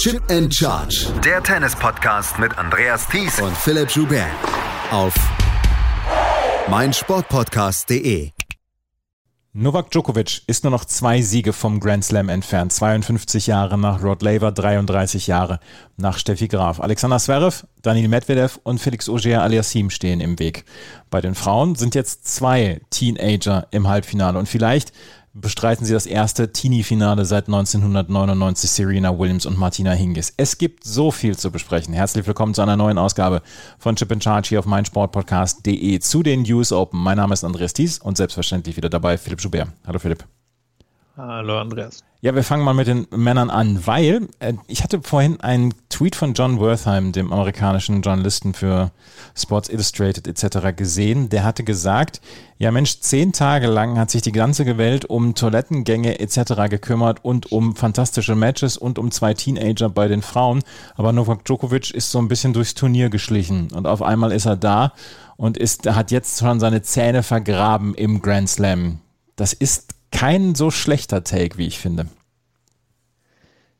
Chip and Charge. Der Tennis-Podcast mit Andreas Thies und Philipp Joubert. Auf meinsportpodcast.de. Novak Djokovic ist nur noch zwei Siege vom Grand Slam entfernt. 52 Jahre nach Rod Laver, 33 Jahre nach Steffi Graf. Alexander Zverev, Daniel Medvedev und Felix Auger aliassim stehen im Weg. Bei den Frauen sind jetzt zwei Teenager im Halbfinale und vielleicht bestreiten sie das erste Teenie-Finale seit 1999 Serena Williams und Martina Hingis. Es gibt so viel zu besprechen. Herzlich willkommen zu einer neuen Ausgabe von Chip in Charge hier auf meinsportpodcast.de zu den US Open. Mein Name ist Andreas Thies und selbstverständlich wieder dabei Philipp Schubert. Hallo Philipp. Hallo Andreas. Ja, wir fangen mal mit den Männern an, weil äh, ich hatte vorhin einen Tweet von John Wertheim, dem amerikanischen Journalisten für Sports Illustrated etc. gesehen. Der hatte gesagt, ja Mensch, zehn Tage lang hat sich die ganze Welt um Toilettengänge etc. gekümmert und um fantastische Matches und um zwei Teenager bei den Frauen. Aber Novak Djokovic ist so ein bisschen durchs Turnier geschlichen und auf einmal ist er da und ist, hat jetzt schon seine Zähne vergraben im Grand Slam. Das ist kein so schlechter Take, wie ich finde.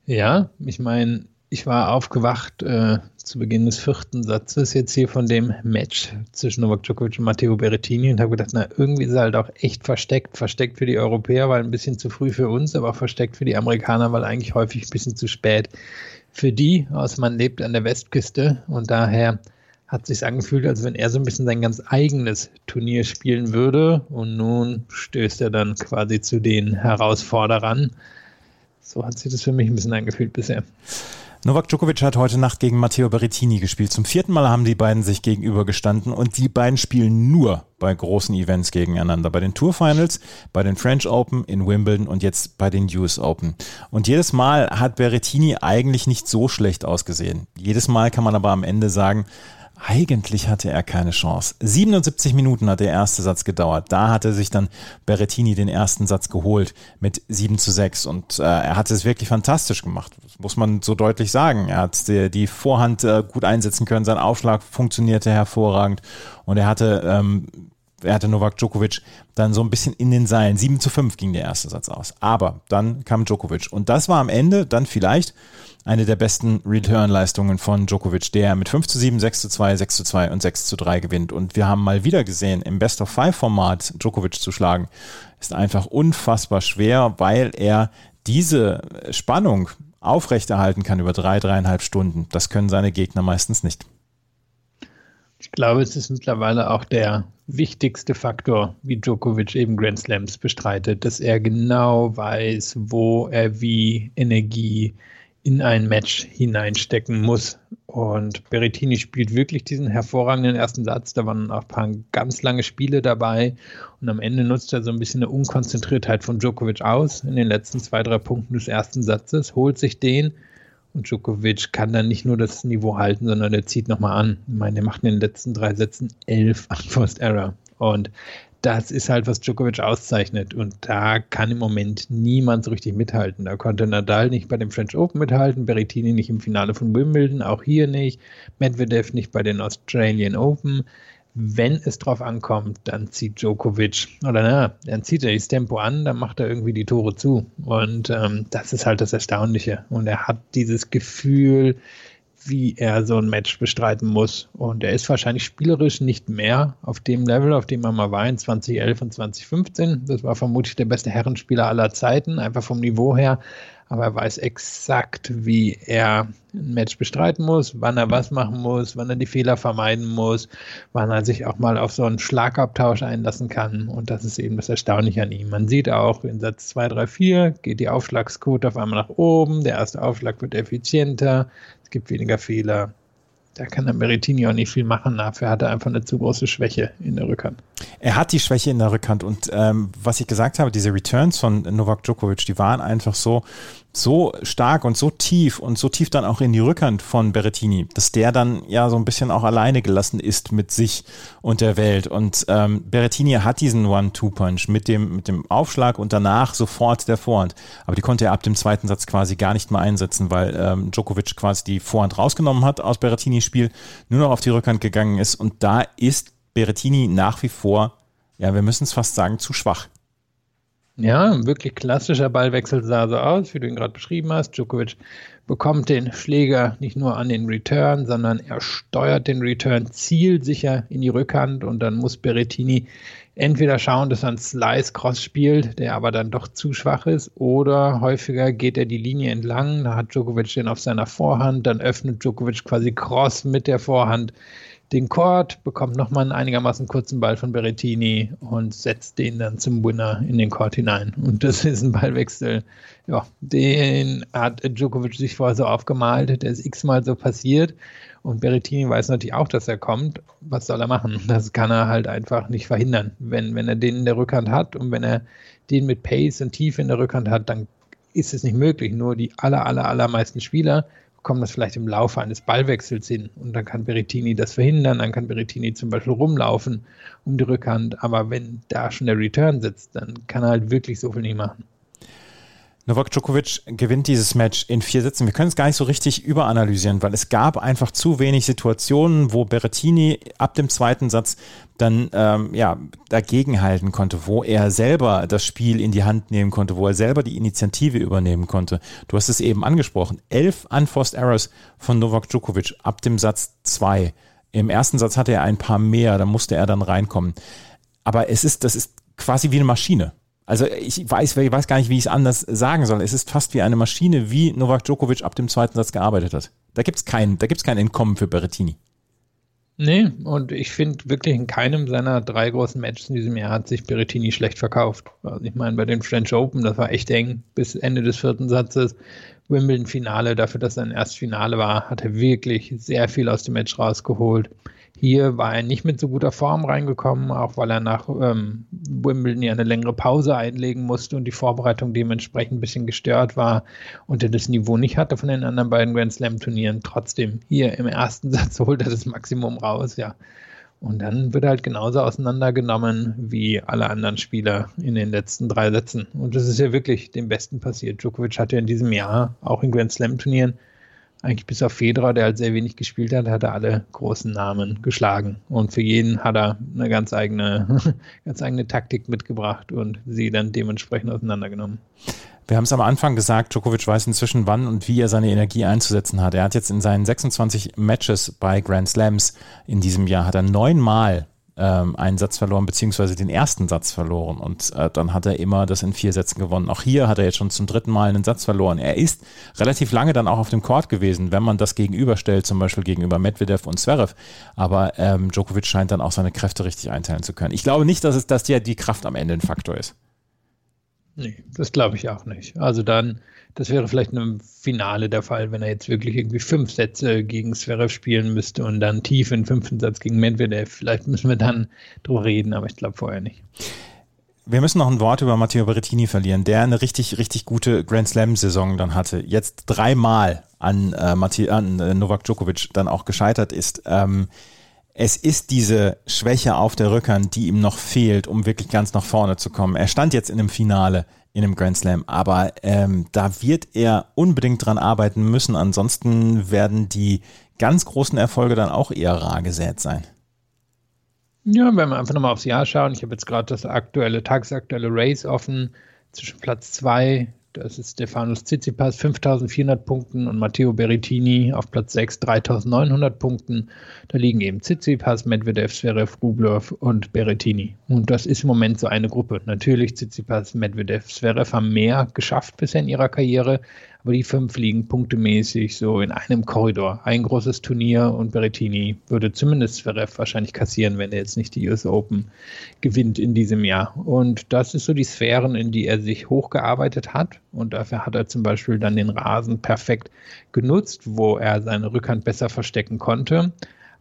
Ja, ich meine, ich war aufgewacht äh, zu Beginn des vierten Satzes jetzt hier von dem Match zwischen Novak Djokovic und Matteo Berrettini und habe gedacht, na, irgendwie ist er halt auch echt versteckt. Versteckt für die Europäer, weil ein bisschen zu früh für uns, aber versteckt für die Amerikaner, weil eigentlich häufig ein bisschen zu spät für die. Aus man lebt an der Westküste und daher hat sich angefühlt, als wenn er so ein bisschen sein ganz eigenes Turnier spielen würde. Und nun stößt er dann quasi zu den Herausforderern. So hat sich das für mich ein bisschen angefühlt bisher. Novak Djokovic hat heute Nacht gegen Matteo Berrettini gespielt. Zum vierten Mal haben die beiden sich gegenübergestanden und die beiden spielen nur bei großen Events gegeneinander. Bei den Tour Finals, bei den French Open, in Wimbledon und jetzt bei den US Open. Und jedes Mal hat Berrettini eigentlich nicht so schlecht ausgesehen. Jedes Mal kann man aber am Ende sagen, eigentlich hatte er keine Chance. 77 Minuten hat der erste Satz gedauert. Da hatte sich dann Berrettini den ersten Satz geholt mit 7 zu 6 und äh, er hat es wirklich fantastisch gemacht. Das muss man so deutlich sagen. Er hat die, die Vorhand äh, gut einsetzen können, sein Aufschlag funktionierte hervorragend und er hatte ähm, er hatte Novak Djokovic dann so ein bisschen in den Seilen. 7 zu 5 ging der erste Satz aus. Aber dann kam Djokovic. Und das war am Ende dann vielleicht eine der besten Return-Leistungen von Djokovic, der mit 5 zu 7, 6 zu 2, 6 zu 2 und 6 zu 3 gewinnt. Und wir haben mal wieder gesehen, im Best-of-Five-Format Djokovic zu schlagen, ist einfach unfassbar schwer, weil er diese Spannung aufrechterhalten kann über drei, dreieinhalb Stunden. Das können seine Gegner meistens nicht. Ich glaube, es ist mittlerweile auch der wichtigste Faktor, wie Djokovic eben Grand Slams bestreitet, dass er genau weiß, wo er wie Energie in ein Match hineinstecken muss. Und Berrettini spielt wirklich diesen hervorragenden ersten Satz. Da waren auch ein paar ganz lange Spiele dabei. Und am Ende nutzt er so ein bisschen eine Unkonzentriertheit von Djokovic aus in den letzten zwei, drei Punkten des ersten Satzes, holt sich den. Und Djokovic kann dann nicht nur das Niveau halten, sondern er zieht nochmal an. Ich meine, er macht in den letzten drei Sätzen elf Unforced Error. Und das ist halt, was Djokovic auszeichnet. Und da kann im Moment niemand so richtig mithalten. Da konnte Nadal nicht bei dem French Open mithalten, Berrettini nicht im Finale von Wimbledon, auch hier nicht, Medvedev nicht bei den Australian Open. Wenn es drauf ankommt, dann zieht Djokovic, oder na, dann zieht er das Tempo an, dann macht er irgendwie die Tore zu. Und ähm, das ist halt das Erstaunliche. Und er hat dieses Gefühl, wie er so ein Match bestreiten muss. Und er ist wahrscheinlich spielerisch nicht mehr auf dem Level, auf dem er mal war in 2011 und 2015. Das war vermutlich der beste Herrenspieler aller Zeiten, einfach vom Niveau her. Aber er weiß exakt, wie er ein Match bestreiten muss, wann er was machen muss, wann er die Fehler vermeiden muss, wann er sich auch mal auf so einen Schlagabtausch einlassen kann. Und das ist eben das Erstaunliche an ihm. Man sieht auch in Satz 2, 3, 4 geht die Aufschlagsquote auf einmal nach oben. Der erste Aufschlag wird effizienter gibt weniger Fehler. Da kann der Meritini auch nicht viel machen. Dafür hat er einfach eine zu große Schwäche in der Rückhand. Er hat die Schwäche in der Rückhand und ähm, was ich gesagt habe, diese Returns von Novak Djokovic, die waren einfach so, so stark und so tief und so tief dann auch in die Rückhand von Berrettini, dass der dann ja so ein bisschen auch alleine gelassen ist mit sich und der Welt. Und ähm, Berrettini hat diesen One-Two-Punch mit dem, mit dem Aufschlag und danach sofort der Vorhand. Aber die konnte er ab dem zweiten Satz quasi gar nicht mehr einsetzen, weil ähm, Djokovic quasi die Vorhand rausgenommen hat aus Berrettinis Spiel, nur noch auf die Rückhand gegangen ist. Und da ist Berrettini nach wie vor, ja, wir müssen es fast sagen, zu schwach. Ja, ein wirklich klassischer Ballwechsel sah so aus, wie du ihn gerade beschrieben hast. Djokovic bekommt den Schläger nicht nur an den Return, sondern er steuert den Return zielsicher in die Rückhand und dann muss Berettini entweder schauen, dass er einen Slice-Cross spielt, der aber dann doch zu schwach ist, oder häufiger geht er die Linie entlang, da hat Djokovic den auf seiner Vorhand, dann öffnet Djokovic quasi Cross mit der Vorhand den Court, bekommt nochmal einen einigermaßen kurzen Ball von Berettini und setzt den dann zum Winner in den Court hinein. Und das ist ein Ballwechsel, ja, den hat Djokovic sich vorher so aufgemalt, der ist x-mal so passiert. Und Berettini weiß natürlich auch, dass er kommt. Was soll er machen? Das kann er halt einfach nicht verhindern. Wenn, wenn er den in der Rückhand hat und wenn er den mit Pace und Tiefe in der Rückhand hat, dann ist es nicht möglich. Nur die aller, aller, allermeisten Spieler kommen das vielleicht im Laufe eines Ballwechsels hin und dann kann Berettini das verhindern, dann kann Berettini zum Beispiel rumlaufen um die Rückhand, aber wenn da schon der Return sitzt, dann kann er halt wirklich so viel nicht machen. Novak Djokovic gewinnt dieses Match in vier Sätzen. Wir können es gar nicht so richtig überanalysieren, weil es gab einfach zu wenig Situationen, wo Berrettini ab dem zweiten Satz dann ähm, ja, dagegenhalten konnte, wo er selber das Spiel in die Hand nehmen konnte, wo er selber die Initiative übernehmen konnte. Du hast es eben angesprochen. Elf Unforced Errors von Novak Djokovic ab dem Satz zwei. Im ersten Satz hatte er ein paar mehr, da musste er dann reinkommen. Aber es ist, das ist quasi wie eine Maschine. Also ich weiß, ich weiß gar nicht, wie ich es anders sagen soll. Es ist fast wie eine Maschine, wie Novak Djokovic ab dem zweiten Satz gearbeitet hat. Da gibt es kein, kein Entkommen für Berrettini. Nee, und ich finde wirklich in keinem seiner drei großen Matches in diesem Jahr hat sich Berrettini schlecht verkauft. Also ich meine, bei den French Open, das war echt eng bis Ende des vierten Satzes. Wimbledon-Finale, dafür, dass er ein Erstfinale war, hat er wirklich sehr viel aus dem Match rausgeholt. Hier war er nicht mit so guter Form reingekommen, auch weil er nach ähm, Wimbledon ja eine längere Pause einlegen musste und die Vorbereitung dementsprechend ein bisschen gestört war und er das Niveau nicht hatte von den anderen beiden Grand Slam Turnieren. Trotzdem, hier im ersten Satz holt er das Maximum raus, ja. Und dann wird er halt genauso auseinandergenommen wie alle anderen Spieler in den letzten drei Sätzen. Und das ist ja wirklich dem Besten passiert. Djokovic hat ja in diesem Jahr auch in Grand Slam Turnieren eigentlich bis auf Federer, der halt sehr wenig gespielt hat, hat er alle großen Namen geschlagen. Und für jeden hat er eine ganz eigene, ganz eigene Taktik mitgebracht und sie dann dementsprechend auseinandergenommen. Wir haben es am Anfang gesagt, Djokovic weiß inzwischen, wann und wie er seine Energie einzusetzen hat. Er hat jetzt in seinen 26 Matches bei Grand Slams in diesem Jahr, hat er neunmal ähm, einen Satz verloren, beziehungsweise den ersten Satz verloren. Und äh, dann hat er immer das in vier Sätzen gewonnen. Auch hier hat er jetzt schon zum dritten Mal einen Satz verloren. Er ist relativ lange dann auch auf dem Court gewesen, wenn man das gegenüberstellt, zum Beispiel gegenüber Medvedev und Zverev. Aber ähm, Djokovic scheint dann auch seine Kräfte richtig einteilen zu können. Ich glaube nicht, dass es, dass ja die Kraft am Ende ein Faktor ist. Nee, das glaube ich auch nicht. Also dann das wäre vielleicht im Finale der Fall, wenn er jetzt wirklich irgendwie fünf Sätze gegen Zverev spielen müsste und dann tief in fünften Satz gegen Medvedev. Vielleicht müssen wir dann drüber reden, aber ich glaube vorher nicht. Wir müssen noch ein Wort über Matteo Berrettini verlieren, der eine richtig, richtig gute Grand Slam-Saison dann hatte. Jetzt dreimal an, äh, Matteo, an äh, Novak Djokovic dann auch gescheitert ist. Ähm, es ist diese Schwäche auf der Rückhand, die ihm noch fehlt, um wirklich ganz nach vorne zu kommen. Er stand jetzt in einem Finale in einem Grand Slam. Aber ähm, da wird er unbedingt dran arbeiten müssen. Ansonsten werden die ganz großen Erfolge dann auch eher rar gesät sein. Ja, wenn wir einfach nochmal aufs Jahr schauen. Ich habe jetzt gerade das aktuelle, tagsaktuelle Race offen zwischen Platz 2 das ist Stefanos Tsitsipas 5400 Punkten und Matteo Berrettini auf Platz 6 3900 Punkten. Da liegen eben Tsitsipas, Medvedev, Zverev, Rublev und Berrettini. Und das ist im Moment so eine Gruppe. Natürlich Tsitsipas, Medvedev, Zverev haben mehr geschafft bisher in ihrer Karriere, aber die fünf liegen punktemäßig so in einem Korridor. Ein großes Turnier und Berrettini würde zumindest Zverev wahrscheinlich kassieren, wenn er jetzt nicht die US Open gewinnt in diesem Jahr. Und das ist so die Sphären, in die er sich hochgearbeitet hat. Und dafür hat er zum Beispiel dann den Rasen perfekt genutzt, wo er seine Rückhand besser verstecken konnte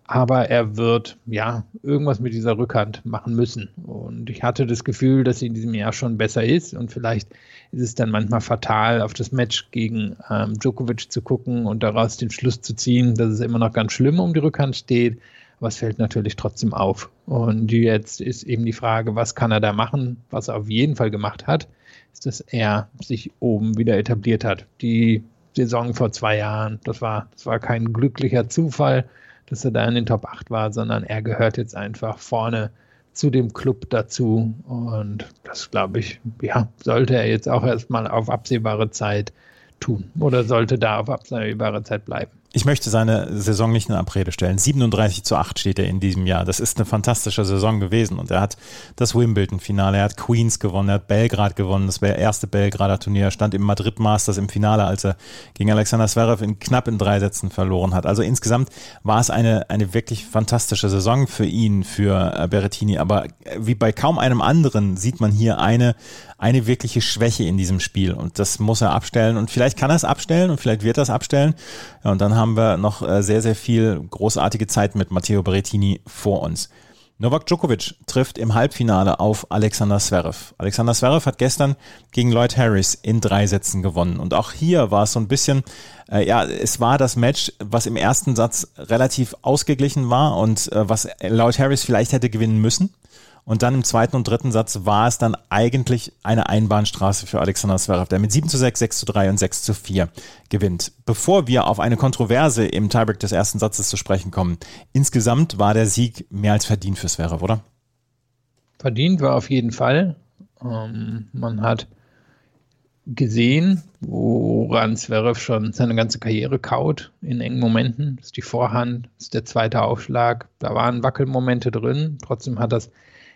aber er wird ja irgendwas mit dieser Rückhand machen müssen. Und ich hatte das Gefühl, dass sie in diesem Jahr schon besser ist und vielleicht ist es dann manchmal fatal, auf das Match gegen ähm, Djokovic zu gucken und daraus den Schluss zu ziehen, dass es immer noch ganz schlimm um die Rückhand steht. Es fällt natürlich trotzdem auf. Und jetzt ist eben die Frage, was kann er da machen? Was er auf jeden Fall gemacht hat, ist, dass er sich oben wieder etabliert hat. Die Saison vor zwei Jahren, das war, das war kein glücklicher Zufall dass er da in den Top 8 war, sondern er gehört jetzt einfach vorne zu dem Club dazu. Und das, glaube ich, ja, sollte er jetzt auch erstmal auf absehbare Zeit tun oder sollte da auf absehbare Zeit bleiben ich möchte seine Saison nicht in Abrede stellen. 37 zu 8 steht er in diesem Jahr. Das ist eine fantastische Saison gewesen. Und er hat das Wimbledon-Finale, er hat Queens gewonnen, er hat Belgrad gewonnen. Das wäre erste Belgrader Turnier. Er stand im Madrid Masters im Finale, als er gegen Alexander Zverev in knapp in drei Sätzen verloren hat. Also insgesamt war es eine, eine wirklich fantastische Saison für ihn, für äh, Berrettini. Aber wie bei kaum einem anderen sieht man hier eine, eine wirkliche Schwäche in diesem Spiel. Und das muss er abstellen. Und vielleicht kann er es abstellen und vielleicht wird er es abstellen. Ja, und dann haben wir noch äh, sehr, sehr viel großartige Zeit mit Matteo Berrettini vor uns. Novak Djokovic trifft im Halbfinale auf Alexander Zverev. Alexander Zverev hat gestern gegen Lloyd Harris in drei Sätzen gewonnen. Und auch hier war es so ein bisschen, äh, ja, es war das Match, was im ersten Satz relativ ausgeglichen war und äh, was Lloyd Harris vielleicht hätte gewinnen müssen. Und dann im zweiten und dritten Satz war es dann eigentlich eine Einbahnstraße für Alexander Zverev, der mit 7 zu 6, 6 zu 3 und 6 zu 4 gewinnt. Bevor wir auf eine Kontroverse im Tiebreak des ersten Satzes zu sprechen kommen, insgesamt war der Sieg mehr als verdient für Zverev, oder? Verdient war auf jeden Fall. Ähm, man hat gesehen, woran Zverev schon seine ganze Karriere kaut in engen Momenten. Das ist die Vorhand, das ist der zweite Aufschlag. Da waren Wackelmomente drin. Trotzdem hat das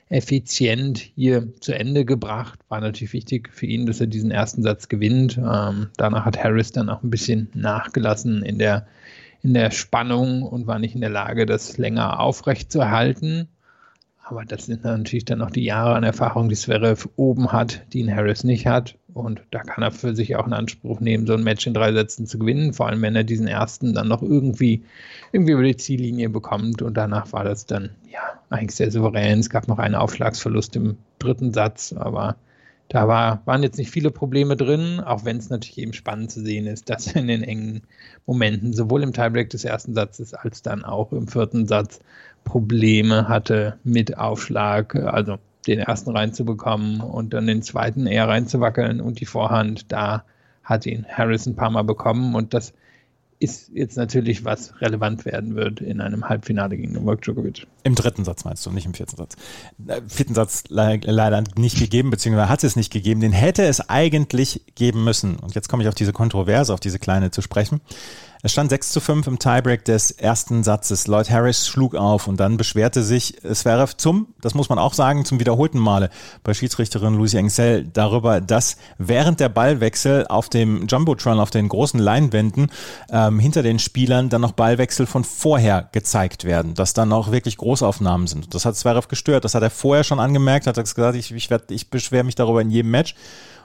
effizient hier zu Ende gebracht. War natürlich wichtig für ihn, dass er diesen ersten Satz gewinnt. Ähm, danach hat Harris dann auch ein bisschen nachgelassen in der, in der Spannung und war nicht in der Lage, das länger aufrecht zu erhalten. Aber das sind natürlich dann noch die Jahre an Erfahrung, die Zverev oben hat, die ihn Harris nicht hat. Und da kann er für sich auch in Anspruch nehmen, so ein Match in drei Sätzen zu gewinnen. Vor allem, wenn er diesen ersten dann noch irgendwie, irgendwie über die Ziellinie bekommt. Und danach war das dann, ja, eigentlich sehr souverän. Es gab noch einen Aufschlagsverlust im dritten Satz, aber da war, waren jetzt nicht viele Probleme drin, auch wenn es natürlich eben spannend zu sehen ist, dass in den engen Momenten sowohl im Tiebreak des ersten Satzes als dann auch im vierten Satz Probleme hatte mit Aufschlag, also den ersten reinzubekommen und dann den zweiten eher reinzuwackeln und die Vorhand, da hat ihn Harris ein paar Mal bekommen und das ist jetzt natürlich, was relevant werden wird in einem Halbfinale gegen Novak Djokovic. Im dritten Satz meinst du, nicht im vierten Satz. Äh, vierten Satz le leider nicht gegeben, beziehungsweise hat es nicht gegeben. Den hätte es eigentlich geben müssen. Und jetzt komme ich auf diese Kontroverse, auf diese kleine zu sprechen. Es stand 6 zu 5 im Tiebreak des ersten Satzes. Lloyd Harris schlug auf und dann beschwerte sich Zverev zum, das muss man auch sagen, zum wiederholten Male bei Schiedsrichterin Lucy Engsel darüber, dass während der Ballwechsel auf dem Jumbotron, auf den großen Leinwänden ähm, hinter den Spielern dann noch Ballwechsel von vorher gezeigt werden, dass dann auch wirklich Großaufnahmen sind. Das hat Zverev gestört, das hat er vorher schon angemerkt, hat er gesagt, ich, ich, werd, ich beschwere mich darüber in jedem Match.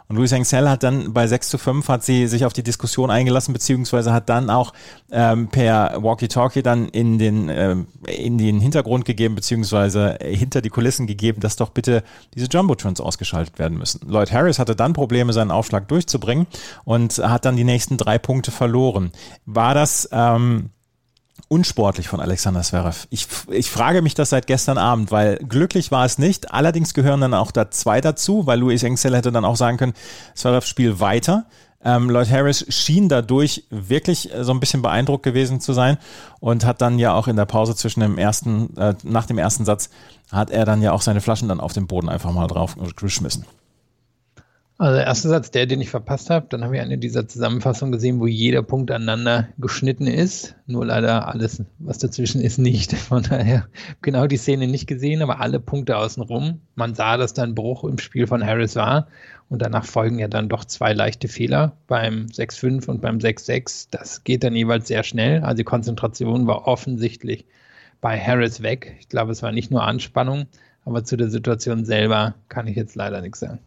Und Louis Hengsel hat dann bei 6 zu 5 hat sie sich auf die Diskussion eingelassen, beziehungsweise hat dann auch ähm, per Walkie-Talkie dann in den, ähm, in den Hintergrund gegeben, beziehungsweise hinter die Kulissen gegeben, dass doch bitte diese Jumbotrons ausgeschaltet werden müssen. Lloyd Harris hatte dann Probleme, seinen Aufschlag durchzubringen und hat dann die nächsten drei Punkte verloren. War das ähm, unsportlich von Alexander Zverev. Ich, ich frage mich das seit gestern Abend, weil glücklich war es nicht. Allerdings gehören dann auch da zwei dazu, weil Luis Engsel hätte dann auch sagen können, Zverev spielt weiter. Ähm, Lloyd Harris schien dadurch wirklich äh, so ein bisschen beeindruckt gewesen zu sein und hat dann ja auch in der Pause zwischen dem ersten, äh, nach dem ersten Satz, hat er dann ja auch seine Flaschen dann auf den Boden einfach mal drauf geschmissen. Also der erste Satz, der, den ich verpasst habe, dann habe ich eine dieser Zusammenfassungen gesehen, wo jeder Punkt aneinander geschnitten ist. Nur leider alles, was dazwischen ist, nicht. Von daher genau die Szene nicht gesehen, aber alle Punkte außenrum. Man sah, dass da ein Bruch im Spiel von Harris war. Und danach folgen ja dann doch zwei leichte Fehler beim 6-5 und beim 6-6. Das geht dann jeweils sehr schnell. Also die Konzentration war offensichtlich bei Harris weg. Ich glaube, es war nicht nur Anspannung, aber zu der Situation selber kann ich jetzt leider nichts sagen.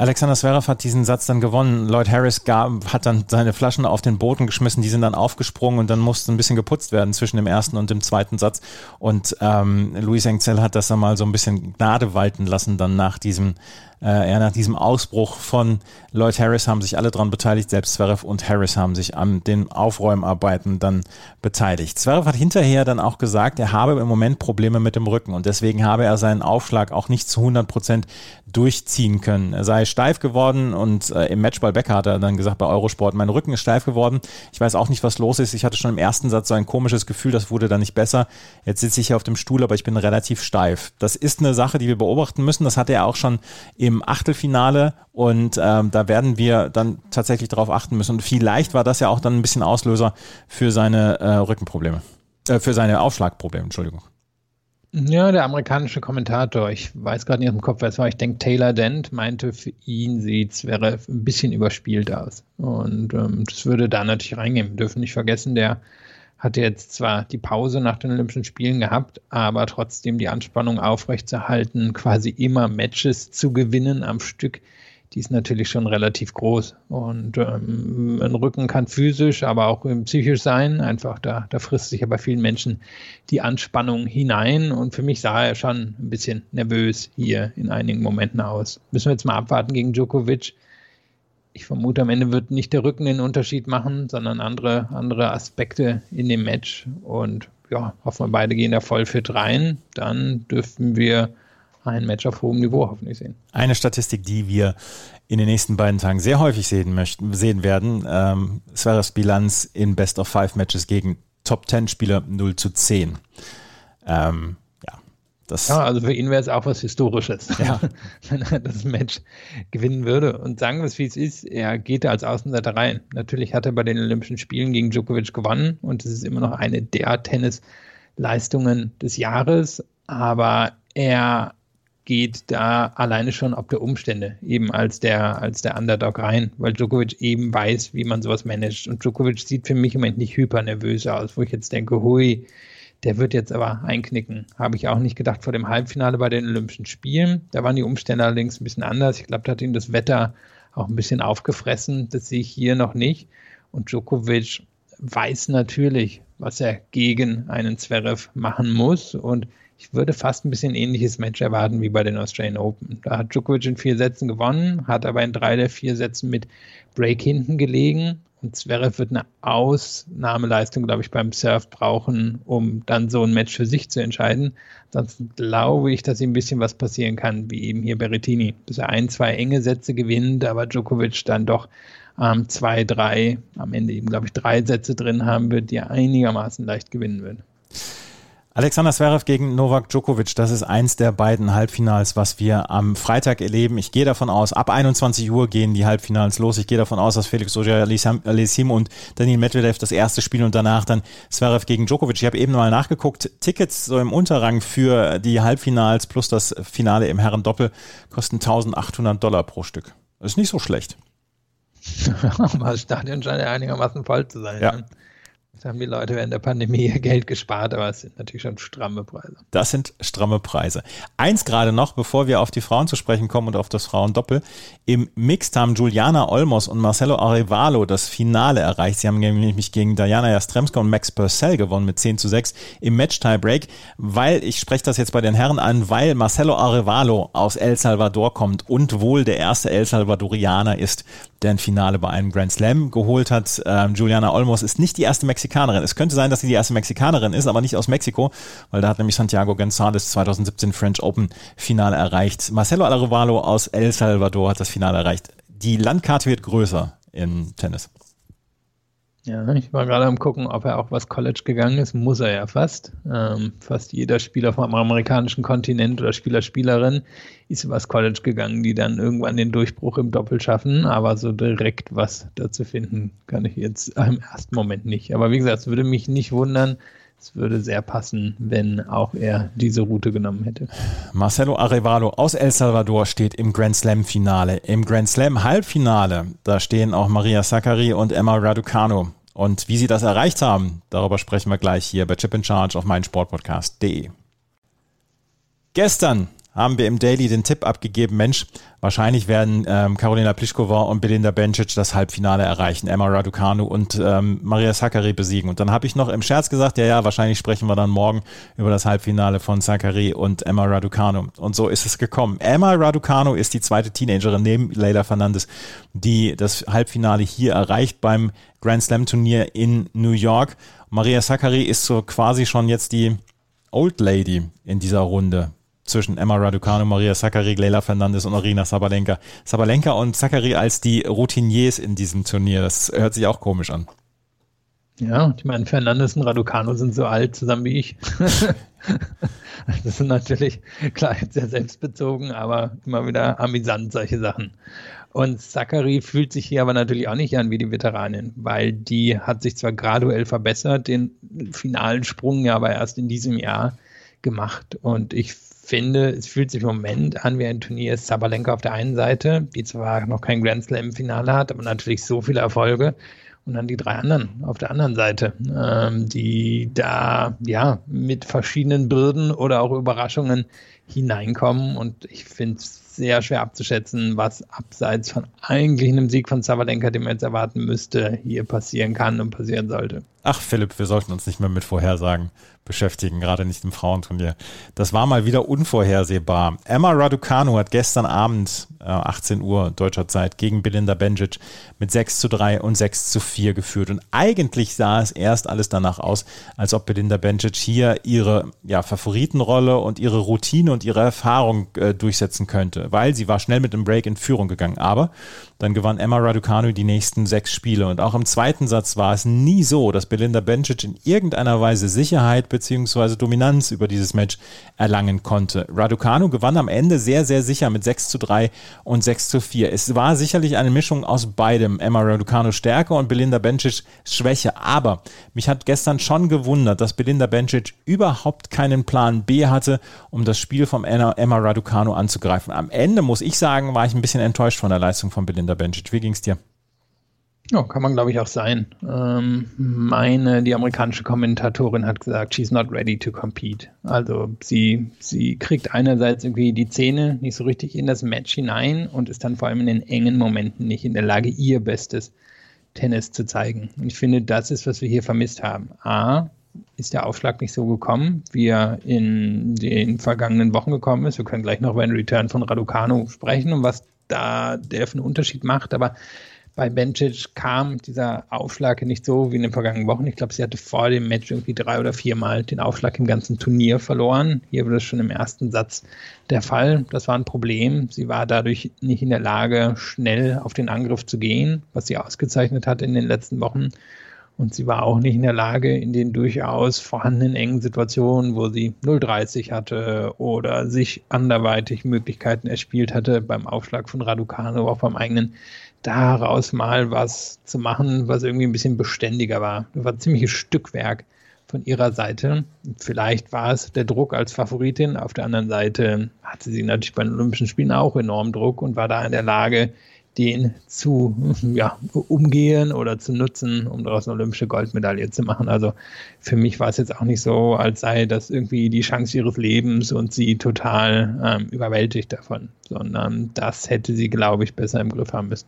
Alexander Zverev hat diesen Satz dann gewonnen. Lloyd Harris gab, hat dann seine Flaschen auf den Boden geschmissen, die sind dann aufgesprungen und dann musste ein bisschen geputzt werden zwischen dem ersten und dem zweiten Satz. Und ähm, Luis Engzel hat das dann mal so ein bisschen Gnade walten lassen dann nach diesem äh, ja, nach diesem Ausbruch von Lloyd Harris haben sich alle daran beteiligt, selbst Zverev und Harris haben sich an den Aufräumarbeiten dann beteiligt. Zverev hat hinterher dann auch gesagt, er habe im Moment Probleme mit dem Rücken und deswegen habe er seinen Aufschlag auch nicht zu 100 Prozent durchziehen können. Er sei steif geworden und äh, im Matchball Becker hat er dann gesagt bei Eurosport, mein Rücken ist steif geworden. Ich weiß auch nicht, was los ist. Ich hatte schon im ersten Satz so ein komisches Gefühl, das wurde dann nicht besser. Jetzt sitze ich hier auf dem Stuhl, aber ich bin relativ steif. Das ist eine Sache, die wir beobachten müssen. Das hatte er auch schon im Achtelfinale und ähm, da werden wir dann tatsächlich darauf achten müssen. Und vielleicht war das ja auch dann ein bisschen Auslöser für seine äh, Rückenprobleme, äh, für seine Aufschlagprobleme, Entschuldigung. Ja, der amerikanische Kommentator, ich weiß gerade nicht aus dem Kopf, wer es war, ich denke Taylor Dent meinte, für ihn sieht es wäre ein bisschen überspielt aus. Und ähm, das würde da natürlich reingehen. Wir dürfen nicht vergessen, der hatte jetzt zwar die Pause nach den Olympischen Spielen gehabt, aber trotzdem die Anspannung aufrechtzuerhalten, quasi immer Matches zu gewinnen am Stück, die ist natürlich schon relativ groß. Und ähm, ein Rücken kann physisch, aber auch psychisch sein. Einfach da, da frisst sich ja bei vielen Menschen die Anspannung hinein. Und für mich sah er schon ein bisschen nervös hier in einigen Momenten aus. Müssen wir jetzt mal abwarten gegen Djokovic. Ich vermute, am Ende wird nicht der Rücken den Unterschied machen, sondern andere, andere Aspekte in dem Match. Und ja, hoffen wir beide gehen da voll fit rein. Dann dürften wir ein Match auf hohem Niveau hoffentlich sehen. Eine Statistik, die wir in den nächsten beiden Tagen sehr häufig sehen möchten, sehen werden, ähm, Zverevs Bilanz in Best of Five Matches gegen Top Ten Spieler 0 zu 10. Ähm, das ja, also für ihn wäre es auch was Historisches, ja. wenn er das Match gewinnen würde. Und sagen wir es, wie es ist, er geht da als Außenseiter rein. Natürlich hat er bei den Olympischen Spielen gegen Djokovic gewonnen und es ist immer noch eine der Tennisleistungen des Jahres, aber er geht da alleine schon ob der Umstände eben als der, als der Underdog rein, weil Djokovic eben weiß, wie man sowas managt. Und Djokovic sieht für mich im Moment nicht hypernervös aus, wo ich jetzt denke, hui, der wird jetzt aber einknicken. Habe ich auch nicht gedacht vor dem Halbfinale bei den Olympischen Spielen. Da waren die Umstände allerdings ein bisschen anders. Ich glaube, da hat ihm das Wetter auch ein bisschen aufgefressen. Das sehe ich hier noch nicht. Und Djokovic weiß natürlich, was er gegen einen Zverev machen muss. Und ich würde fast ein bisschen ähnliches Match erwarten wie bei den Australian Open. Da hat Djokovic in vier Sätzen gewonnen, hat aber in drei der vier Sätzen mit Break hinten gelegen. Und Zverev wird eine Ausnahmeleistung, glaube ich, beim Surf brauchen, um dann so ein Match für sich zu entscheiden. Ansonsten glaube ich, dass ihm ein bisschen was passieren kann, wie eben hier Berrettini. Dass er ein, zwei enge Sätze gewinnt, aber Djokovic dann doch ähm, zwei, drei, am Ende eben, glaube ich, drei Sätze drin haben wird, die er einigermaßen leicht gewinnen wird. Alexander Zverev gegen Novak Djokovic, das ist eins der beiden Halbfinals, was wir am Freitag erleben. Ich gehe davon aus, ab 21 Uhr gehen die Halbfinals los. Ich gehe davon aus, dass Felix Auger-Aliassime und Daniel Medvedev das erste spielen und danach dann Zverev gegen Djokovic. Ich habe eben mal nachgeguckt, Tickets so im Unterrang für die Halbfinals plus das Finale im Herrendoppel kosten 1800 Dollar pro Stück. Das ist nicht so schlecht. das Stadion scheint ja einigermaßen voll zu sein. Ja. Ne? Haben die Leute während der Pandemie Geld gespart, aber es sind natürlich schon stramme Preise. Das sind stramme Preise. Eins gerade noch, bevor wir auf die Frauen zu sprechen kommen und auf das Frauendoppel. Im Mixed haben Juliana Olmos und Marcelo Arevalo das Finale erreicht. Sie haben nämlich gegen Diana Jastremska und Max Purcell gewonnen mit 10 zu 6 im Match-Tiebreak, weil, ich spreche das jetzt bei den Herren an, weil Marcelo Arevalo aus El Salvador kommt und wohl der erste El Salvadorianer ist, der ein Finale bei einem Grand Slam geholt hat. Ähm, Juliana Olmos ist nicht die erste Mexikanerin. Es könnte sein, dass sie die erste Mexikanerin ist, aber nicht aus Mexiko, weil da hat nämlich Santiago González 2017 French Open Finale erreicht. Marcelo Alarevalo aus El Salvador hat das Finale erreicht. Die Landkarte wird größer im Tennis. Ja, ich war gerade am gucken, ob er auch was College gegangen ist. Muss er ja fast. Ähm, fast jeder Spieler vom amerikanischen Kontinent oder Spieler, Spielerin ist was College gegangen, die dann irgendwann den Durchbruch im Doppel schaffen. Aber so direkt was dazu finden, kann ich jetzt im ersten Moment nicht. Aber wie gesagt, es würde mich nicht wundern. Es würde sehr passen, wenn auch er diese Route genommen hätte. Marcelo Arevalo aus El Salvador steht im Grand Slam Finale. Im Grand Slam Halbfinale, da stehen auch Maria Sakkari und Emma Raducanu. Und wie sie das erreicht haben, darüber sprechen wir gleich hier bei Chip in Charge auf meinsportpodcast.de. Gestern haben wir im Daily den Tipp abgegeben, Mensch, wahrscheinlich werden ähm, Karolina Pliskova und Belinda Bencic das Halbfinale erreichen, Emma Raducanu und ähm, Maria Sakkari besiegen. Und dann habe ich noch im Scherz gesagt, ja, ja, wahrscheinlich sprechen wir dann morgen über das Halbfinale von Sakkari und Emma Raducanu. Und so ist es gekommen. Emma Raducanu ist die zweite Teenagerin neben Leila Fernandes, die das Halbfinale hier erreicht beim Grand Slam Turnier in New York. Maria Sakkari ist so quasi schon jetzt die Old Lady in dieser Runde zwischen Emma Raducanu, Maria Sakkari, Leila Fernandes und Arina Sabalenka. Sabalenka und Sakkari als die Routiniers in diesem Turnier. Das hört sich auch komisch an. Ja, ich meine, Fernandes und Raducanu sind so alt zusammen wie ich. das sind natürlich, klar, sehr selbstbezogen, aber immer wieder amüsant, solche Sachen. Und Zachary fühlt sich hier aber natürlich auch nicht an wie die Veteranin, weil die hat sich zwar graduell verbessert, den finalen Sprung ja aber erst in diesem Jahr gemacht. Und ich finde, es fühlt sich im Moment an wie ein Turnier Sabalenka auf der einen Seite, die zwar noch kein Grand Slam-Finale hat, aber natürlich so viele Erfolge. Und dann die drei anderen auf der anderen Seite, ähm, die da ja mit verschiedenen Bürden oder auch Überraschungen hineinkommen. Und ich finde es sehr schwer abzuschätzen, was abseits von eigentlich einem Sieg von Savalenka, den man jetzt erwarten müsste, hier passieren kann und passieren sollte. Ach Philipp, wir sollten uns nicht mehr mit Vorhersagen beschäftigen, gerade nicht im Frauenturnier. Das war mal wieder unvorhersehbar. Emma Raducanu hat gestern Abend, äh, 18 Uhr deutscher Zeit, gegen Belinda Bencic mit 6 zu 3 und 6 zu 4 geführt. Und eigentlich sah es erst alles danach aus, als ob Belinda Bencic hier ihre ja, Favoritenrolle und ihre Routine und ihre Erfahrung äh, durchsetzen könnte, weil sie war schnell mit dem Break in Führung gegangen. Aber dann gewann Emma Raducanu die nächsten sechs Spiele. Und auch im zweiten Satz war es nie so, dass Belinda Bencic in irgendeiner Weise Sicherheit bzw. Dominanz über dieses Match erlangen konnte. Raducanu gewann am Ende sehr, sehr sicher mit 6 zu 3 und 6 zu 4. Es war sicherlich eine Mischung aus beidem. Emma Raducanu Stärke und Belinda Bencic Schwäche. Aber mich hat gestern schon gewundert, dass Belinda Bencic überhaupt keinen Plan B hatte, um das Spiel von Emma Raducanu anzugreifen. Am Ende muss ich sagen, war ich ein bisschen enttäuscht von der Leistung von Belinda Bencic. Wie ging es dir? Ja, kann man glaube ich auch sein. Ähm, meine, die amerikanische Kommentatorin hat gesagt, she's not ready to compete. Also sie, sie kriegt einerseits irgendwie die Zähne nicht so richtig in das Match hinein und ist dann vor allem in den engen Momenten nicht in der Lage, ihr bestes Tennis zu zeigen. Und ich finde, das ist, was wir hier vermisst haben. A, ist der Aufschlag nicht so gekommen, wie er in den vergangenen Wochen gekommen ist. Wir können gleich noch über den Return von Raducanu sprechen und was da der für einen Unterschied macht. Aber bei Bencic kam dieser Aufschlag nicht so wie in den vergangenen Wochen. Ich glaube, sie hatte vor dem Match irgendwie drei oder viermal den Aufschlag im ganzen Turnier verloren. Hier wurde es schon im ersten Satz der Fall. Das war ein Problem. Sie war dadurch nicht in der Lage, schnell auf den Angriff zu gehen, was sie ausgezeichnet hat in den letzten Wochen. Und sie war auch nicht in der Lage, in den durchaus vorhandenen engen Situationen, wo sie 0,30 hatte oder sich anderweitig Möglichkeiten erspielt hatte, beim Aufschlag von Raducano, auch beim eigenen, daraus mal was zu machen, was irgendwie ein bisschen beständiger war. Das war ein ziemliches Stückwerk von ihrer Seite. Vielleicht war es der Druck als Favoritin. Auf der anderen Seite hatte sie natürlich bei den Olympischen Spielen auch enorm Druck und war da in der Lage, den zu ja, umgehen oder zu nutzen, um daraus eine olympische Goldmedaille zu machen. Also für mich war es jetzt auch nicht so, als sei das irgendwie die Chance ihres Lebens und sie total ähm, überwältigt davon, sondern das hätte sie, glaube ich, besser im Griff haben müssen.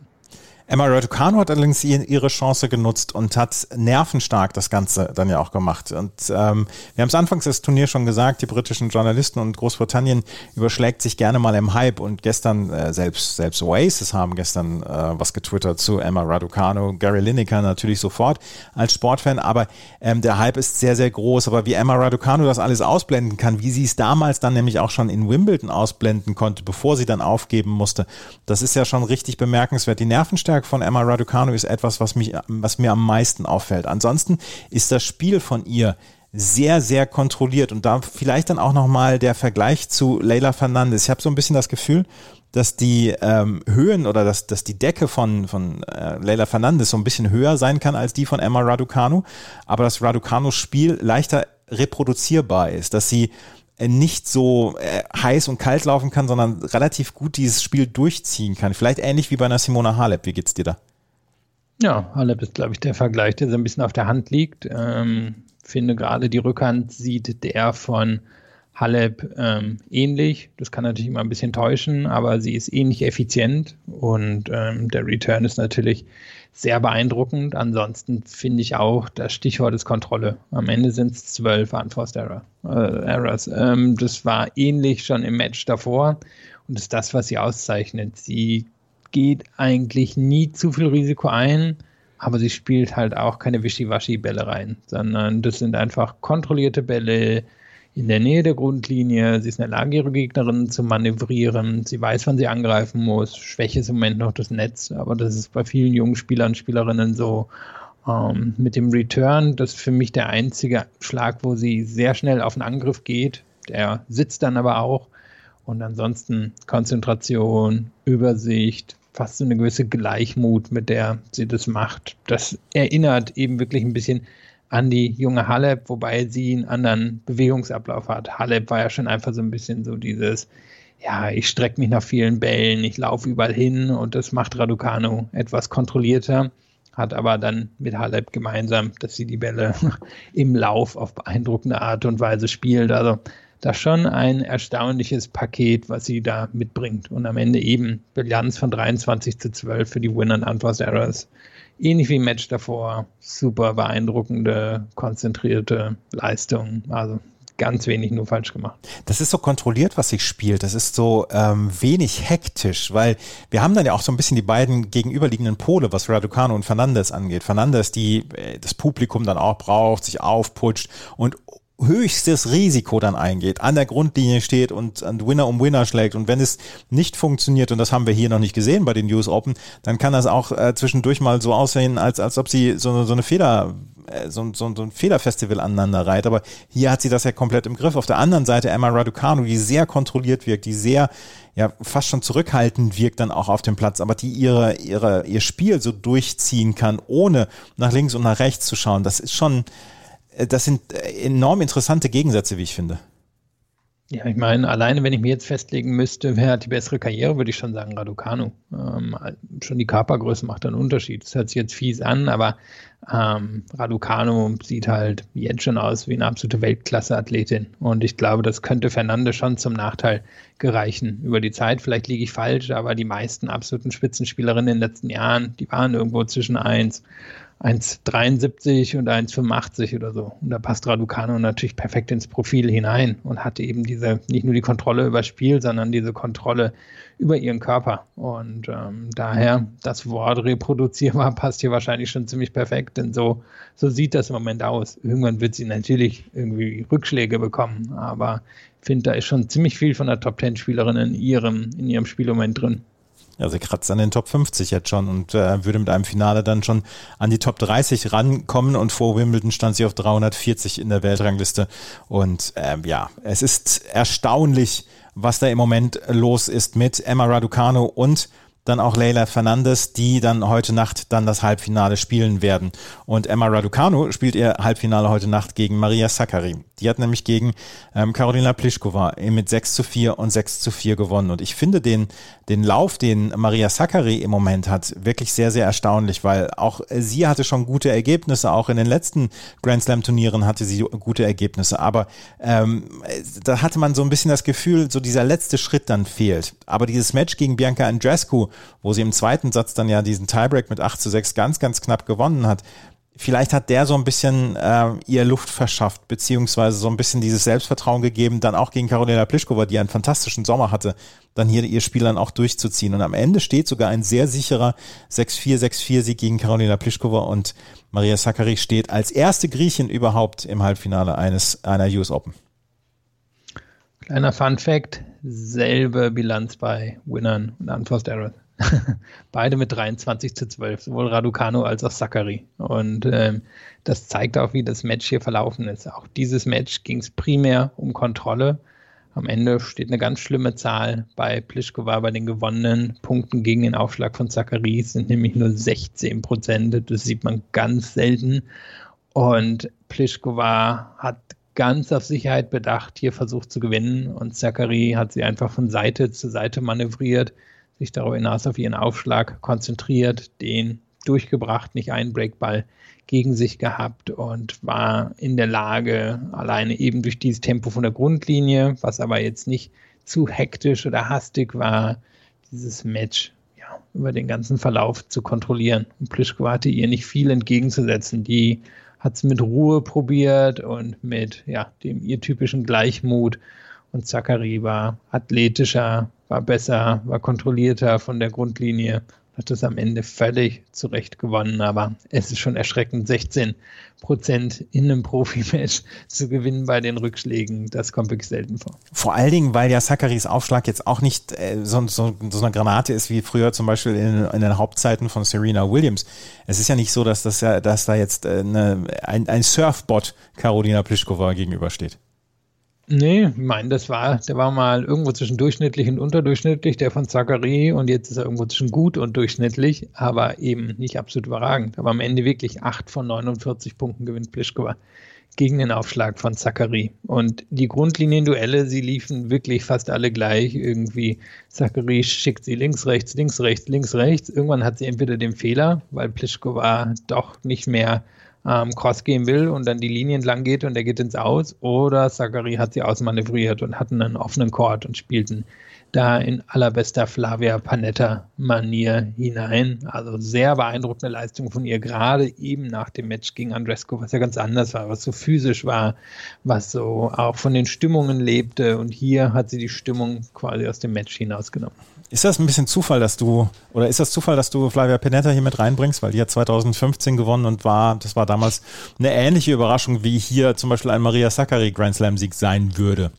Emma Raducanu hat allerdings ihre Chance genutzt und hat nervenstark das Ganze dann ja auch gemacht. Und ähm, wir haben es anfangs des Turniers schon gesagt, die britischen Journalisten und Großbritannien überschlägt sich gerne mal im Hype. Und gestern äh, selbst, selbst Oasis haben gestern äh, was getwittert zu Emma Raducanu, Gary Lineker natürlich sofort als Sportfan, aber ähm, der Hype ist sehr, sehr groß. Aber wie Emma Raducanu das alles ausblenden kann, wie sie es damals dann nämlich auch schon in Wimbledon ausblenden konnte, bevor sie dann aufgeben musste, das ist ja schon richtig bemerkenswert. Die Nervenstärke Handwerk von Emma Raducanu ist etwas, was, mich, was mir am meisten auffällt. Ansonsten ist das Spiel von ihr sehr, sehr kontrolliert und da vielleicht dann auch nochmal der Vergleich zu Leila Fernandes. Ich habe so ein bisschen das Gefühl, dass die ähm, Höhen oder dass, dass die Decke von, von äh, Leila Fernandes so ein bisschen höher sein kann als die von Emma Raducanu, aber dass Raducanus Spiel leichter reproduzierbar ist, dass sie nicht so äh, heiß und kalt laufen kann, sondern relativ gut dieses Spiel durchziehen kann. Vielleicht ähnlich wie bei einer Simona Halep. Wie geht's dir da? Ja, Halep ist, glaube ich, der Vergleich, der so ein bisschen auf der Hand liegt. Ähm, finde gerade die Rückhand sieht der von Halep ähm, ähnlich. Das kann natürlich immer ein bisschen täuschen, aber sie ist ähnlich effizient und ähm, der Return ist natürlich sehr beeindruckend. Ansonsten finde ich auch, das Stichwort ist Kontrolle. Am Ende sind es zwölf Unforced Error, äh, Errors. Ähm, das war ähnlich schon im Match davor und ist das, was sie auszeichnet. Sie geht eigentlich nie zu viel Risiko ein, aber sie spielt halt auch keine Wischiwaschi-Bälle rein, sondern das sind einfach kontrollierte Bälle, in der Nähe der Grundlinie. Sie ist in der Lage, ihre Gegnerin zu manövrieren. Sie weiß, wann sie angreifen muss. Schwäche ist im Moment noch das Netz, aber das ist bei vielen jungen Spielern, Spielerinnen so. Ähm, mit dem Return, das ist für mich der einzige Schlag, wo sie sehr schnell auf den Angriff geht. Der sitzt dann aber auch. Und ansonsten Konzentration, Übersicht, fast so eine gewisse Gleichmut, mit der sie das macht. Das erinnert eben wirklich ein bisschen an die junge Halep, wobei sie einen anderen Bewegungsablauf hat. Halep war ja schon einfach so ein bisschen so dieses, ja, ich strecke mich nach vielen Bällen, ich laufe überall hin und das macht Raducano etwas kontrollierter, hat aber dann mit Halep gemeinsam, dass sie die Bälle im Lauf auf beeindruckende Art und Weise spielt. Also das schon ein erstaunliches Paket, was sie da mitbringt. Und am Ende eben Bilanz von 23 zu 12 für die Win and Unforced Errors ähnlich wie im Match davor, super beeindruckende, konzentrierte Leistung. Also ganz wenig nur falsch gemacht. Das ist so kontrolliert, was sich spielt. Das ist so ähm, wenig hektisch, weil wir haben dann ja auch so ein bisschen die beiden gegenüberliegenden Pole, was Raducano und Fernandes angeht. Fernandes, die äh, das Publikum dann auch braucht, sich aufputscht und höchstes Risiko dann eingeht, an der Grundlinie steht und an Winner um Winner schlägt. Und wenn es nicht funktioniert, und das haben wir hier noch nicht gesehen bei den US Open, dann kann das auch äh, zwischendurch mal so aussehen, als, als ob sie so, so eine Fehler, äh, so, so, so ein Fehlerfestival aneinander reiht. Aber hier hat sie das ja komplett im Griff. Auf der anderen Seite Emma Raducanu, die sehr kontrolliert wirkt, die sehr ja fast schon zurückhaltend wirkt dann auch auf dem Platz, aber die ihre, ihre, ihr Spiel so durchziehen kann, ohne nach links und nach rechts zu schauen. Das ist schon, das sind äh, enorm interessante Gegensätze, wie ich finde. Ja, ich meine, alleine wenn ich mir jetzt festlegen müsste, wer hat die bessere Karriere, würde ich schon sagen Raducanu. Ähm, schon die Körpergröße macht einen Unterschied. Das hört sich jetzt fies an, aber ähm, Raducanu sieht halt jetzt schon aus wie eine absolute Weltklasse-Athletin. Und ich glaube, das könnte Fernandes schon zum Nachteil gereichen über die Zeit. Vielleicht liege ich falsch, aber die meisten absoluten Spitzenspielerinnen in den letzten Jahren, die waren irgendwo zwischen 1 1,73 und 1,85 oder so. Und da passt Raducano natürlich perfekt ins Profil hinein und hatte eben diese, nicht nur die Kontrolle über das Spiel, sondern diese Kontrolle über ihren Körper. Und ähm, daher, das Wort reproduzierbar passt hier wahrscheinlich schon ziemlich perfekt, denn so, so sieht das im Moment aus. Irgendwann wird sie natürlich irgendwie Rückschläge bekommen, aber ich finde, da ist schon ziemlich viel von der Top-10-Spielerin in ihrem, in ihrem Spielmoment drin. Sie kratzt an den Top 50 jetzt schon und äh, würde mit einem Finale dann schon an die Top 30 rankommen und vor Wimbledon stand sie auf 340 in der Weltrangliste. Und ähm, ja, es ist erstaunlich, was da im Moment los ist mit Emma Raducano und dann auch Leila Fernandes, die dann heute Nacht dann das Halbfinale spielen werden. Und Emma Raducanu spielt ihr Halbfinale heute Nacht gegen Maria Sakkari. Die hat nämlich gegen ähm, Karolina Pliskova mit 6 zu 4 und 6 zu 4 gewonnen. Und ich finde den, den Lauf, den Maria Sakkari im Moment hat, wirklich sehr, sehr erstaunlich, weil auch sie hatte schon gute Ergebnisse. Auch in den letzten Grand Slam Turnieren hatte sie gute Ergebnisse. Aber ähm, da hatte man so ein bisschen das Gefühl, so dieser letzte Schritt dann fehlt. Aber dieses Match gegen Bianca Andrescu, wo sie im zweiten Satz dann ja diesen Tiebreak mit 8 zu 6 ganz, ganz knapp gewonnen hat. Vielleicht hat der so ein bisschen äh, ihr Luft verschafft, beziehungsweise so ein bisschen dieses Selbstvertrauen gegeben, dann auch gegen Karolina Pliskova, die einen fantastischen Sommer hatte, dann hier ihr Spiel dann auch durchzuziehen. Und am Ende steht sogar ein sehr sicherer 6-4, 6-4-Sieg gegen Karolina Pliskova und Maria Sakkari steht als erste Griechin überhaupt im Halbfinale eines einer US Open. Kleiner Fun Fact: selbe Bilanz bei Winnern und Unforced Errors. Beide mit 23 zu 12, sowohl Raducano als auch Zachary. Und ähm, das zeigt auch, wie das Match hier verlaufen ist. Auch dieses Match ging es primär um Kontrolle. Am Ende steht eine ganz schlimme Zahl bei Pliskova bei den gewonnenen Punkten gegen den Aufschlag von Zachary sind nämlich nur 16 Prozent. Das sieht man ganz selten. Und Pliskova hat ganz auf Sicherheit bedacht hier versucht zu gewinnen und Zachary hat sie einfach von Seite zu Seite manövriert sich darüber hinaus auf ihren Aufschlag konzentriert, den durchgebracht, nicht einen Breakball gegen sich gehabt und war in der Lage, alleine eben durch dieses Tempo von der Grundlinie, was aber jetzt nicht zu hektisch oder hastig war, dieses Match ja, über den ganzen Verlauf zu kontrollieren. Und Plischko hatte ihr nicht viel entgegenzusetzen. Die hat es mit Ruhe probiert und mit ja, dem ihr typischen Gleichmut. Und Zachary war athletischer, war besser, war kontrollierter von der Grundlinie hat das am Ende völlig zurecht gewonnen, aber es ist schon erschreckend, 16 Prozent in einem Profimatch zu gewinnen bei den Rückschlägen. Das kommt wirklich selten vor. Vor allen Dingen, weil ja Sakaris Aufschlag jetzt auch nicht äh, so, so, so, eine Granate ist wie früher zum Beispiel in, in, den Hauptzeiten von Serena Williams. Es ist ja nicht so, dass, das ja, dass da jetzt äh, eine, ein, ein Surfbot Karolina Pliskova gegenübersteht. Nee, ich meine, das war, der war mal irgendwo zwischen durchschnittlich und unterdurchschnittlich, der von Zachary, und jetzt ist er irgendwo zwischen gut und durchschnittlich, aber eben nicht absolut überragend. Aber am Ende wirklich 8 von 49 Punkten gewinnt Plischkova gegen den Aufschlag von Zachary. Und die Grundlinienduelle, sie liefen wirklich fast alle gleich. Irgendwie Zachary schickt sie links, rechts, links, rechts, links, rechts. Irgendwann hat sie entweder den Fehler, weil Plischkova doch nicht mehr ähm, Cross gehen will und dann die Linie entlang geht und er geht ins Aus. Oder Zachary hat sie ausmanövriert und hatten einen offenen Court und spielten da in allerbester Flavia Panetta-Manier hinein. Also sehr beeindruckende Leistung von ihr, gerade eben nach dem Match gegen Andresco, was ja ganz anders war, was so physisch war, was so auch von den Stimmungen lebte. Und hier hat sie die Stimmung quasi aus dem Match hinausgenommen. Ist das ein bisschen Zufall, dass du, oder ist das Zufall, dass du Flavia Panetta hier mit reinbringst? Weil die hat 2015 gewonnen und war, das war damals eine ähnliche Überraschung, wie hier zum Beispiel ein Maria Sakkari Grand Slam Sieg sein würde.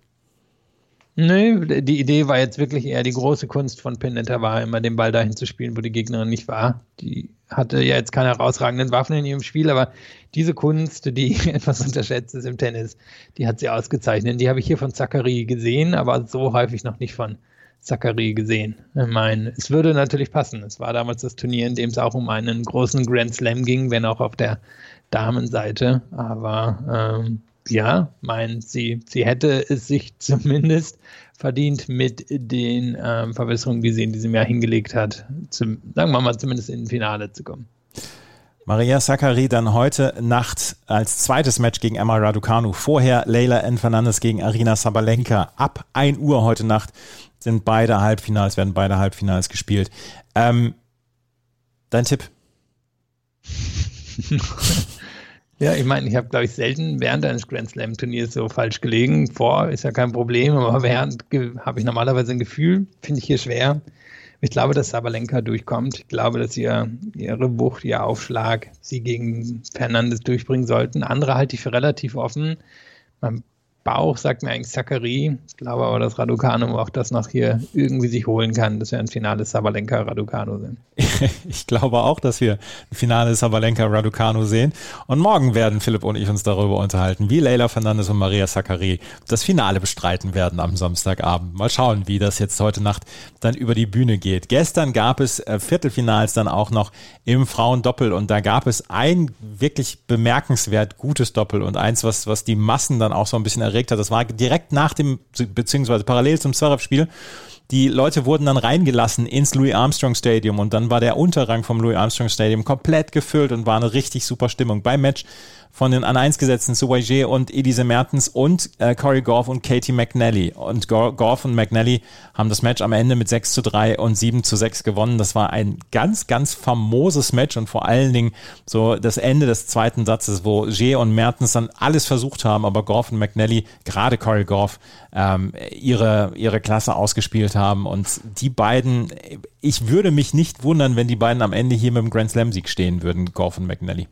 Nö, die Idee war jetzt wirklich eher die große Kunst von Pinetta war, immer den Ball dahin zu spielen, wo die Gegnerin nicht war. Die hatte ja jetzt keine herausragenden Waffen in ihrem Spiel, aber diese Kunst, die etwas unterschätzt ist im Tennis, die hat sie ausgezeichnet. Die habe ich hier von Zachary gesehen, aber so häufig noch nicht von Zachary gesehen. Ich meine, es würde natürlich passen. Es war damals das Turnier, in dem es auch um einen großen Grand Slam ging, wenn auch auf der Damenseite. Aber ähm, ja, mein, sie, sie hätte es sich zumindest verdient mit den ähm, Verbesserungen, die sie in diesem Jahr hingelegt hat, zum, sagen wir mal zumindest in Finale zu kommen. Maria Sakkari dann heute Nacht als zweites Match gegen Emma Raducanu. Vorher Leila N. Fernandes gegen Arina Sabalenka. Ab 1 Uhr heute Nacht sind beide Halbfinals, werden beide Halbfinals gespielt. Ähm, dein Tipp? Ja, ich meine, ich habe, glaube ich, selten während eines Grand Slam Turniers so falsch gelegen. Vor ist ja kein Problem, aber während habe ich normalerweise ein Gefühl, finde ich hier schwer. Ich glaube, dass Sabalenka durchkommt. Ich glaube, dass ihr, ihre Wucht, ihr Aufschlag sie gegen Fernandes durchbringen sollten. Andere halte ich für relativ offen. Man Bauch sagt mir eigentlich Zachary. Ich glaube aber, dass Raducano auch das noch hier irgendwie sich holen kann, dass wir ein finales Sabalenka-Raducano sehen. ich glaube auch, dass wir ein finales Sabalenka-Raducano sehen. Und morgen werden Philipp und ich uns darüber unterhalten, wie Leila Fernandes und Maria Zachary das Finale bestreiten werden am Samstagabend. Mal schauen, wie das jetzt heute Nacht dann über die Bühne geht. Gestern gab es äh, Viertelfinals dann auch noch im Frauendoppel und da gab es ein wirklich bemerkenswert gutes Doppel und eins, was, was die Massen dann auch so ein bisschen erregt hat. Das war direkt nach dem, beziehungsweise parallel zum Zverev-Spiel. Die Leute wurden dann reingelassen ins Louis Armstrong Stadium und dann war der Unterrang vom Louis Armstrong Stadium komplett gefüllt und war eine richtig super Stimmung. Beim Match von den an 1 gesetzten Suwaje und Elise Mertens und äh, Corey Goff und Katie McNally. Und Goff und McNally haben das Match am Ende mit 6 zu 3 und 7 zu 6 gewonnen. Das war ein ganz, ganz famoses Match und vor allen Dingen so das Ende des zweiten Satzes, wo G und Mertens dann alles versucht haben, aber Goff und McNally, gerade Corey Goff, ähm, ihre, ihre Klasse ausgespielt haben. Und die beiden, ich würde mich nicht wundern, wenn die beiden am Ende hier mit dem Grand Slam-Sieg stehen würden, Goff und McNally.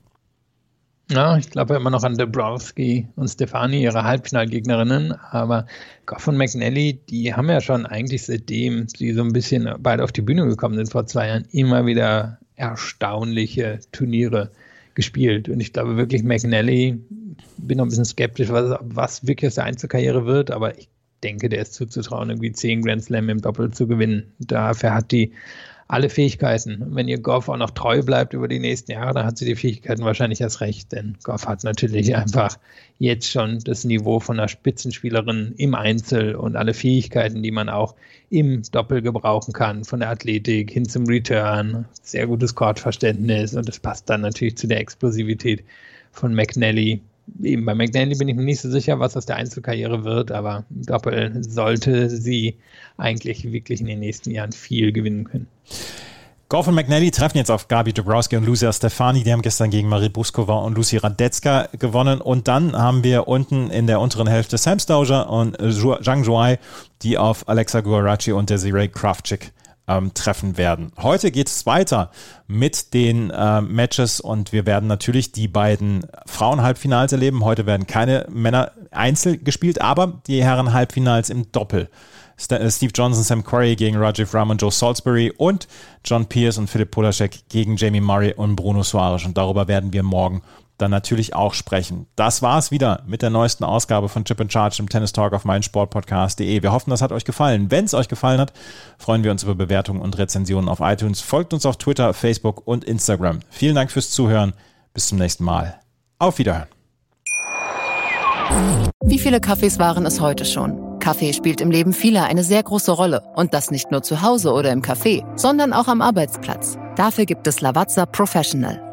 Ja, ich glaube immer noch an Dabrowski und Stefani, ihre Halbfinalgegnerinnen. Aber Goff und McNally, die haben ja schon eigentlich seitdem sie so ein bisschen beide auf die Bühne gekommen sind vor zwei Jahren, immer wieder erstaunliche Turniere gespielt. Und ich glaube wirklich, McNally, bin noch ein bisschen skeptisch, was, was wirklich aus der Einzelkarriere wird, aber ich denke, der ist zuzutrauen, irgendwie zehn Grand Slam im Doppel zu gewinnen. Dafür hat die alle Fähigkeiten. Wenn ihr Goff auch noch treu bleibt über die nächsten Jahre, dann hat sie die Fähigkeiten wahrscheinlich erst recht, denn Goff hat natürlich einfach jetzt schon das Niveau von einer Spitzenspielerin im Einzel und alle Fähigkeiten, die man auch im Doppel gebrauchen kann, von der Athletik hin zum Return, sehr gutes Chordverständnis und das passt dann natürlich zu der Explosivität von McNally eben bei McNally bin ich mir nicht so sicher, was aus der Einzelkarriere wird, aber Doppel sollte sie eigentlich wirklich in den nächsten Jahren viel gewinnen können. Goff und McNally treffen jetzt auf Gabi Dabrowski und Lucia Stefani. Die haben gestern gegen Marie Buskova und Lucy Radetzka gewonnen. Und dann haben wir unten in der unteren Hälfte Sam Stauger und Zhang Zhuai, die auf Alexa Guarachi und Desiree Kravchik ähm, treffen werden. Heute geht es weiter mit den äh, Matches und wir werden natürlich die beiden Frauen-Halbfinals erleben. Heute werden keine Männer einzeln gespielt, aber die Herren-Halbfinals im Doppel. Äh, Steve Johnson, Sam Querrey gegen Rajiv Ram und Joe Salisbury und John Pierce und Philipp Polacek gegen Jamie Murray und Bruno Suarez. Und darüber werden wir morgen dann natürlich auch sprechen. Das war's wieder mit der neuesten Ausgabe von Chip and Charge im Tennis Talk auf meinsportpodcast.de. Wir hoffen, das hat euch gefallen. Wenn es euch gefallen hat, freuen wir uns über Bewertungen und Rezensionen auf iTunes. Folgt uns auf Twitter, Facebook und Instagram. Vielen Dank fürs Zuhören. Bis zum nächsten Mal. Auf Wiederhören. Wie viele Kaffees waren es heute schon? Kaffee spielt im Leben vieler eine sehr große Rolle. Und das nicht nur zu Hause oder im Café, sondern auch am Arbeitsplatz. Dafür gibt es Lavazza Professional.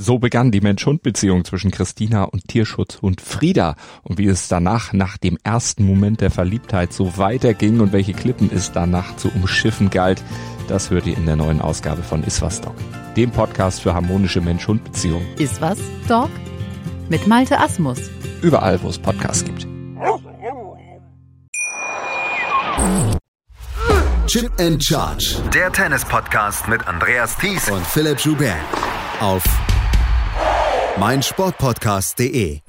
So begann die Mensch-Hund-Beziehung zwischen Christina und Tierschutzhund Frieda. Und wie es danach, nach dem ersten Moment der Verliebtheit, so weiterging und welche Klippen es danach zu umschiffen galt, das hört ihr in der neuen Ausgabe von Iswas Dog, dem Podcast für harmonische Mensch-Hund-Beziehungen. Iswas Dog? Mit Malte Asmus. Überall, wo es Podcasts gibt. Chip and Charge. Der Tennis-Podcast mit Andreas Thies und Philipp Joubert. Auf meinsportpodcast.de.